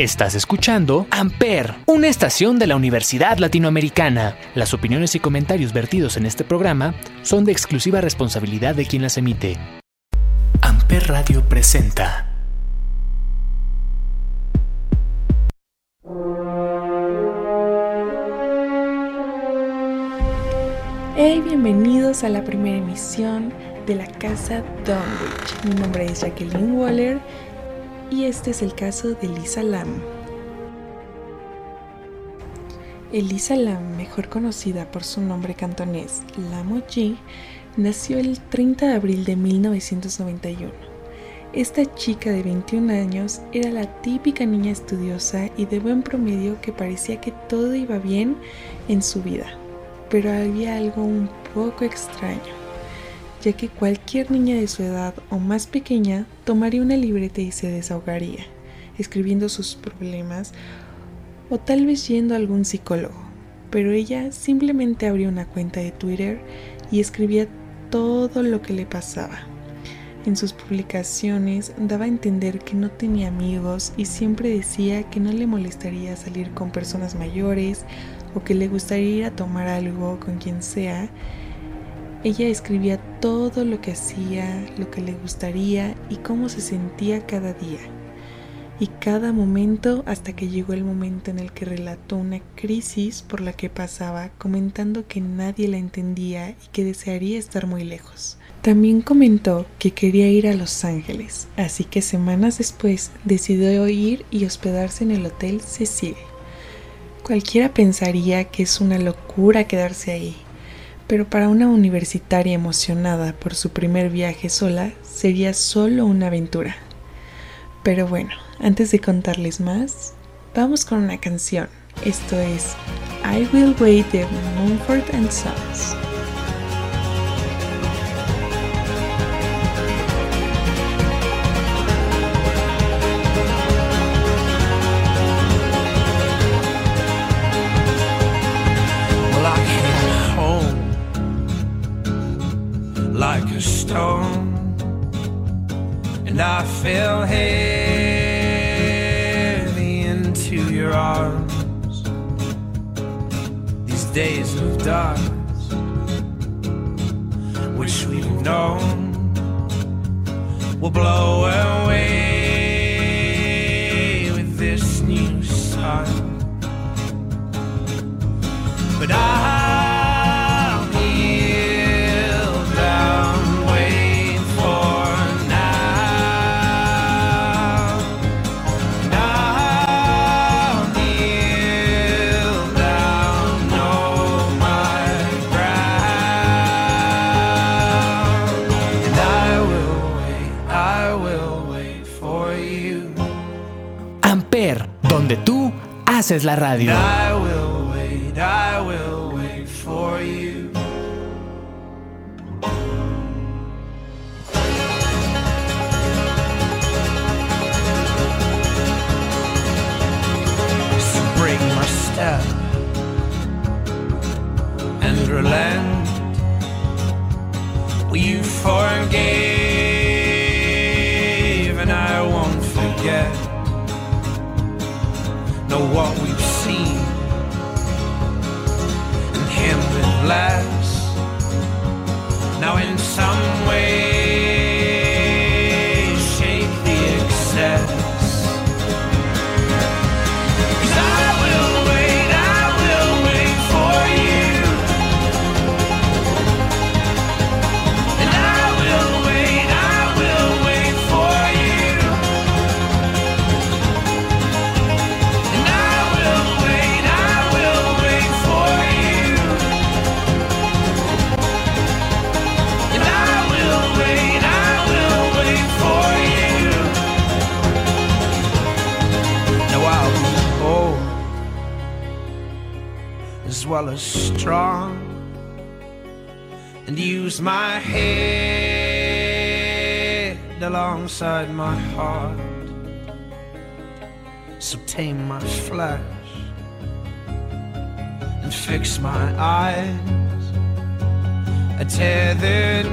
Estás escuchando Amper, una estación de la Universidad Latinoamericana. Las opiniones y comentarios vertidos en este programa son de exclusiva responsabilidad de quien las emite. Amper Radio presenta. Hey, bienvenidos a la primera emisión de la Casa Dunwich. Mi nombre es Jacqueline Waller y este es el caso de Lisa Lam. Elisa Lam, mejor conocida por su nombre cantonés Lam Ji, nació el 30 de abril de 1991. Esta chica de 21 años era la típica niña estudiosa y de buen promedio que parecía que todo iba bien en su vida, pero había algo un poco extraño ya que cualquier niña de su edad o más pequeña tomaría una libreta y se desahogaría, escribiendo sus problemas o tal vez yendo a algún psicólogo, pero ella simplemente abría una cuenta de Twitter y escribía todo lo que le pasaba. En sus publicaciones daba a entender que no tenía amigos y siempre decía que no le molestaría salir con personas mayores o que le gustaría ir a tomar algo con quien sea ella escribía todo lo que hacía, lo que le gustaría y cómo se sentía cada día. Y cada momento hasta que llegó el momento en el que relató una crisis por la que pasaba, comentando que nadie la entendía y que desearía estar muy lejos. También comentó que quería ir a Los Ángeles, así que semanas después decidió ir y hospedarse en el Hotel Cecil. Cualquiera pensaría que es una locura quedarse ahí, pero para una universitaria emocionada por su primer viaje sola sería solo una aventura. Pero bueno, antes de contarles más, vamos con una canción. Esto es I Will Wait de Mumford and Sons. Fell heavy into your arms. These days of dark, which we've known, will blow away with this new sun. Es la radio. I will wait, I will wait for you. So break my step and relent. Will you forgive use my head alongside my heart. So tame my flesh and fix my eyes. A tethered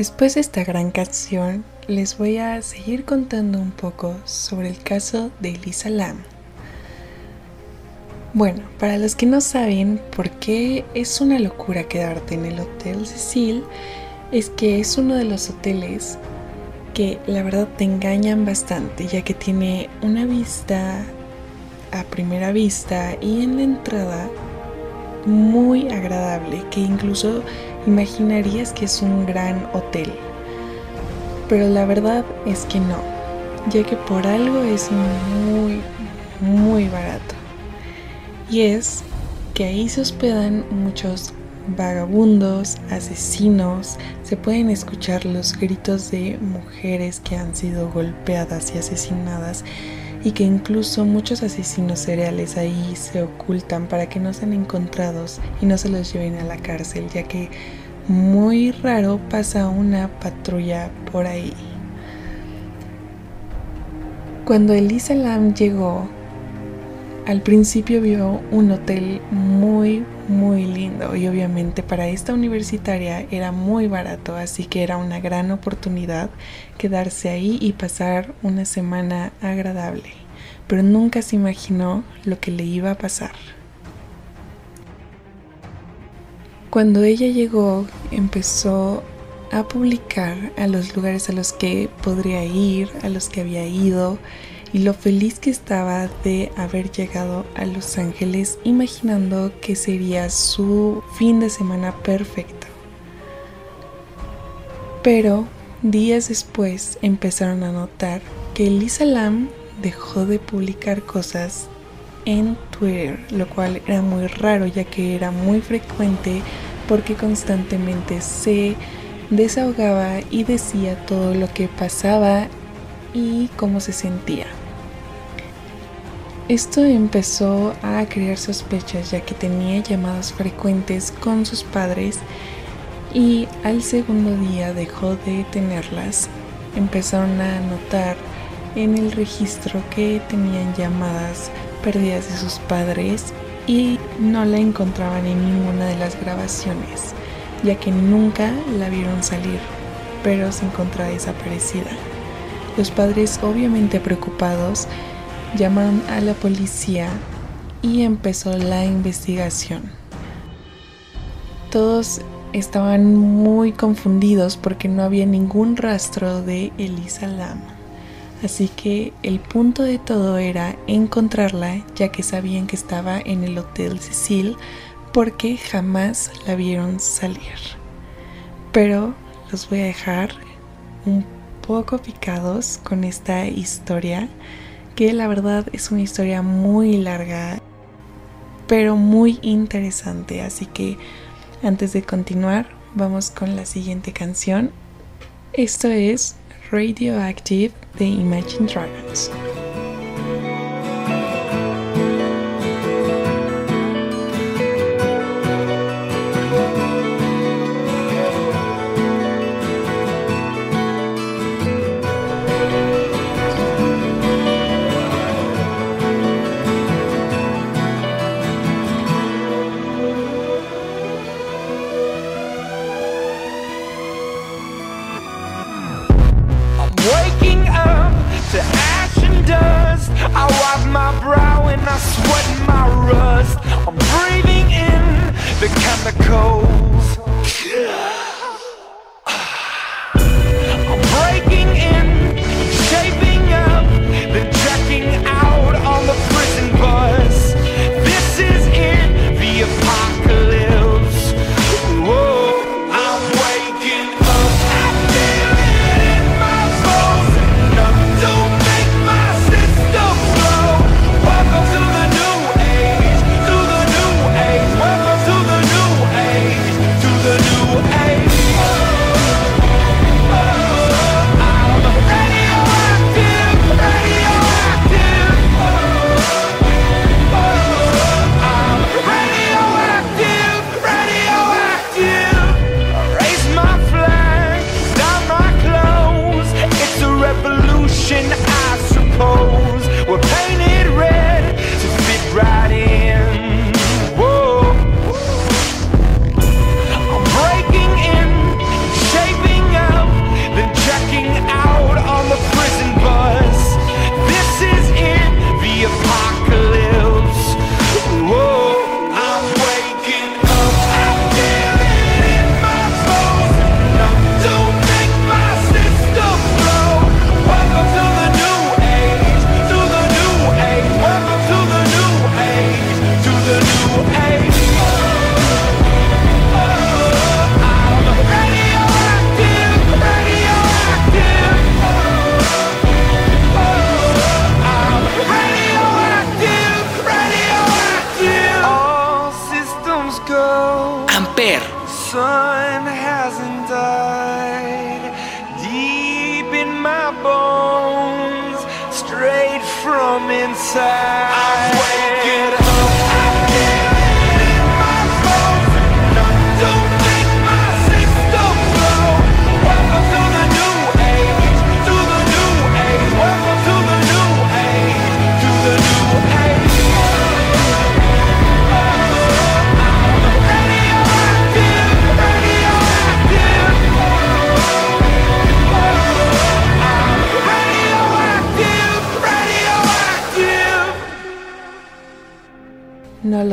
Después de esta gran canción, les voy a seguir contando un poco sobre el caso de Elisa Lam. Bueno, para los que no saben por qué es una locura quedarte en el Hotel Cecil, es que es uno de los hoteles que la verdad te engañan bastante, ya que tiene una vista a primera vista y en la entrada muy agradable, que incluso imaginarías que es un gran hotel. Pero la verdad es que no, ya que por algo es muy, muy barato. Y es que ahí se hospedan muchos vagabundos, asesinos, se pueden escuchar los gritos de mujeres que han sido golpeadas y asesinadas y que incluso muchos asesinos cereales ahí se ocultan para que no sean encontrados y no se los lleven a la cárcel, ya que muy raro pasa una patrulla por ahí. Cuando Elisa Lam llegó, al principio vio un hotel muy, muy lindo y obviamente para esta universitaria era muy barato, así que era una gran oportunidad quedarse ahí y pasar una semana agradable, pero nunca se imaginó lo que le iba a pasar. Cuando ella llegó, empezó a publicar a los lugares a los que podría ir, a los que había ido, y lo feliz que estaba de haber llegado a Los Ángeles imaginando que sería su fin de semana perfecto. Pero días después empezaron a notar que Elisa Lam dejó de publicar cosas en Twitter, lo cual era muy raro ya que era muy frecuente porque constantemente se desahogaba y decía todo lo que pasaba y cómo se sentía. Esto empezó a crear sospechas ya que tenía llamadas frecuentes con sus padres y al segundo día dejó de tenerlas. Empezaron a notar en el registro que tenían llamadas perdidas de sus padres y no la encontraban en ninguna de las grabaciones, ya que nunca la vieron salir, pero se encontraba desaparecida. Los padres obviamente preocupados llamaron a la policía y empezó la investigación. Todos estaban muy confundidos porque no había ningún rastro de Elisa Lam. Así que el punto de todo era encontrarla ya que sabían que estaba en el Hotel Cecil porque jamás la vieron salir. Pero los voy a dejar un poco picados con esta historia que la verdad es una historia muy larga, pero muy interesante. Así que antes de continuar, vamos con la siguiente canción. Esto es Radioactive de Imagine Dragons.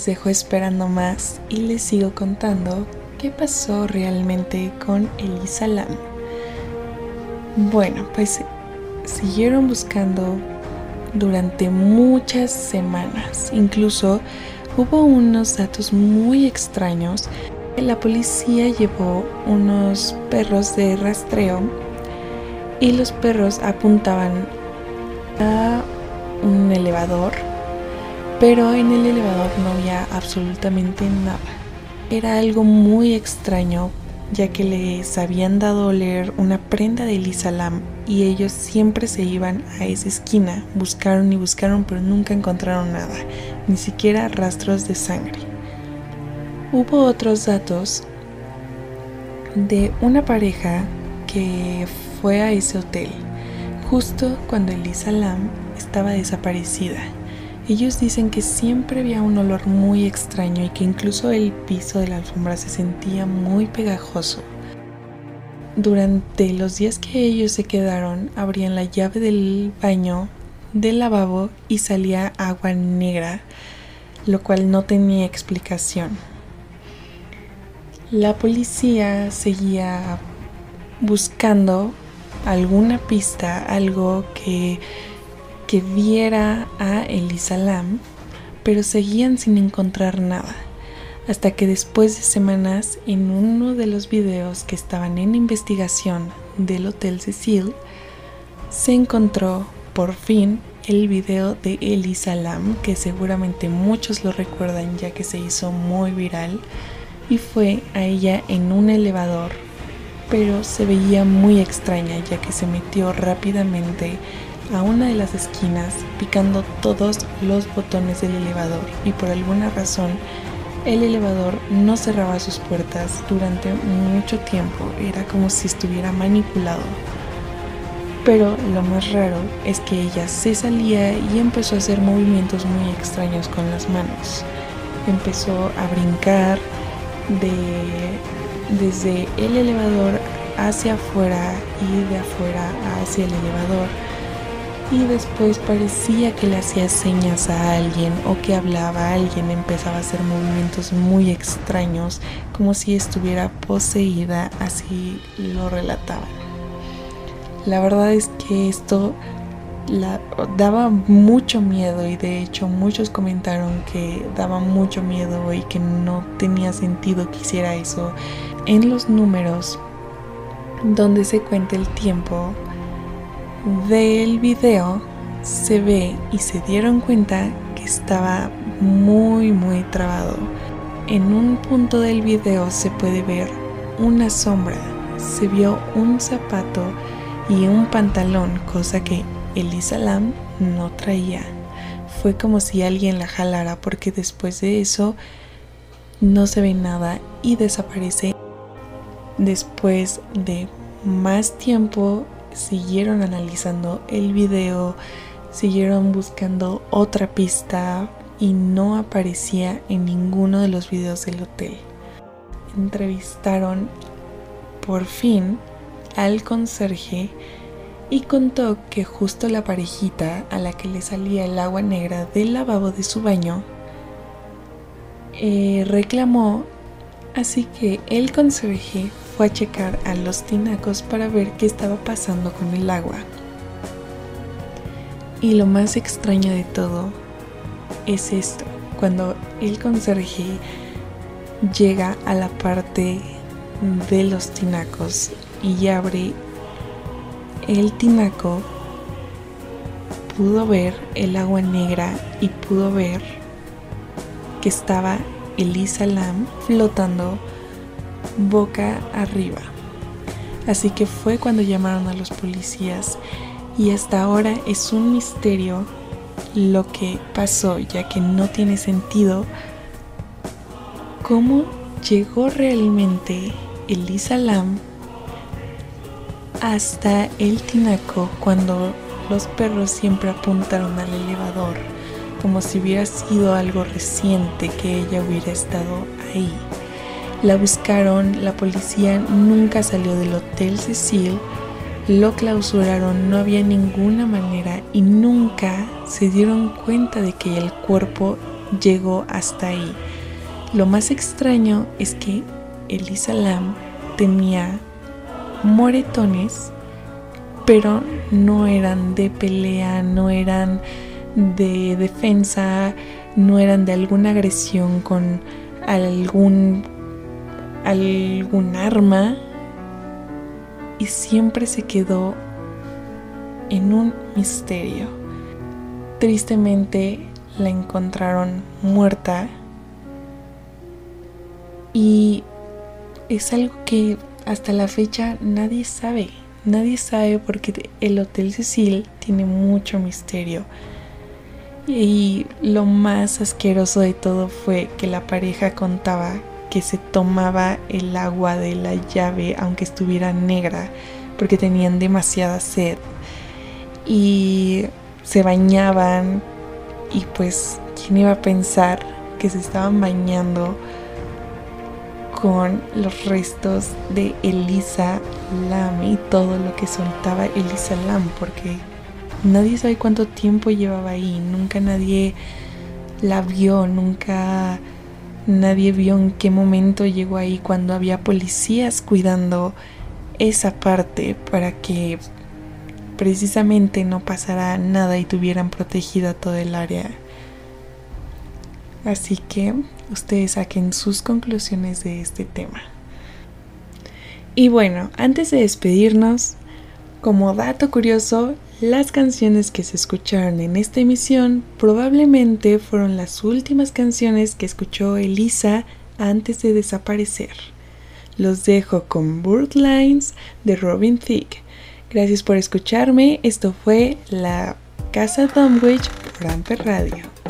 Los dejo esperando más y les sigo contando qué pasó realmente con Elisa Lam. Bueno, pues siguieron buscando durante muchas semanas. Incluso hubo unos datos muy extraños. La policía llevó unos perros de rastreo y los perros apuntaban a un elevador pero en el elevador no había absolutamente nada. Era algo muy extraño, ya que les habían dado a una prenda de Elisa Lam y ellos siempre se iban a esa esquina. Buscaron y buscaron, pero nunca encontraron nada, ni siquiera rastros de sangre. Hubo otros datos de una pareja que fue a ese hotel justo cuando Elisa Lam estaba desaparecida. Ellos dicen que siempre había un olor muy extraño y que incluso el piso de la alfombra se sentía muy pegajoso. Durante los días que ellos se quedaron, abrían la llave del baño, del lavabo y salía agua negra, lo cual no tenía explicación. La policía seguía buscando alguna pista, algo que que viera a Elisa Lam, pero seguían sin encontrar nada, hasta que después de semanas en uno de los videos que estaban en investigación del Hotel Cecil, se encontró por fin el video de Elisa Lam, que seguramente muchos lo recuerdan ya que se hizo muy viral, y fue a ella en un elevador, pero se veía muy extraña ya que se metió rápidamente a una de las esquinas picando todos los botones del elevador y por alguna razón el elevador no cerraba sus puertas durante mucho tiempo, era como si estuviera manipulado. Pero lo más raro es que ella se salía y empezó a hacer movimientos muy extraños con las manos. Empezó a brincar de, desde el elevador hacia afuera y de afuera hacia el elevador y después parecía que le hacía señas a alguien o que hablaba a alguien, empezaba a hacer movimientos muy extraños, como si estuviera poseída, así lo relataban. La verdad es que esto la, daba mucho miedo y de hecho muchos comentaron que daba mucho miedo y que no tenía sentido que hiciera eso. En los números donde se cuenta el tiempo, del video se ve y se dieron cuenta que estaba muy muy trabado. En un punto del video se puede ver una sombra, se vio un zapato y un pantalón, cosa que Elisa Lam no traía. Fue como si alguien la jalara porque después de eso no se ve nada y desaparece. Después de más tiempo siguieron analizando el video, siguieron buscando otra pista y no aparecía en ninguno de los videos del hotel. Entrevistaron por fin al conserje y contó que justo la parejita a la que le salía el agua negra del lavabo de su baño eh, reclamó, así que el conserje a checar a los tinacos para ver qué estaba pasando con el agua. Y lo más extraño de todo es esto, cuando el conserje llega a la parte de los tinacos y abre el tinaco, pudo ver el agua negra y pudo ver que estaba Elisa Lam flotando boca arriba. Así que fue cuando llamaron a los policías y hasta ahora es un misterio lo que pasó, ya que no tiene sentido cómo llegó realmente Elisa Lam hasta el tinaco cuando los perros siempre apuntaron al elevador, como si hubiera sido algo reciente que ella hubiera estado ahí. La buscaron, la policía nunca salió del Hotel Cecil, lo clausuraron, no había ninguna manera y nunca se dieron cuenta de que el cuerpo llegó hasta ahí. Lo más extraño es que Elisa Lam tenía moretones, pero no eran de pelea, no eran de defensa, no eran de alguna agresión con algún algún arma y siempre se quedó en un misterio. Tristemente la encontraron muerta y es algo que hasta la fecha nadie sabe. Nadie sabe porque el Hotel Cecil tiene mucho misterio. Y lo más asqueroso de todo fue que la pareja contaba que se tomaba el agua de la llave aunque estuviera negra porque tenían demasiada sed. Y se bañaban y pues quién iba a pensar que se estaban bañando con los restos de Elisa Lam y todo lo que soltaba Elisa Lam porque nadie sabe cuánto tiempo llevaba ahí, nunca nadie la vio, nunca Nadie vio en qué momento llegó ahí cuando había policías cuidando esa parte para que precisamente no pasara nada y tuvieran protegida toda el área. Así que ustedes saquen sus conclusiones de este tema. Y bueno, antes de despedirnos, como dato curioso, las canciones que se escucharon en esta emisión probablemente fueron las últimas canciones que escuchó Elisa antes de desaparecer. Los dejo con Lines de Robin Thicke. Gracias por escucharme. Esto fue La Casa Dunwich por Amper Radio.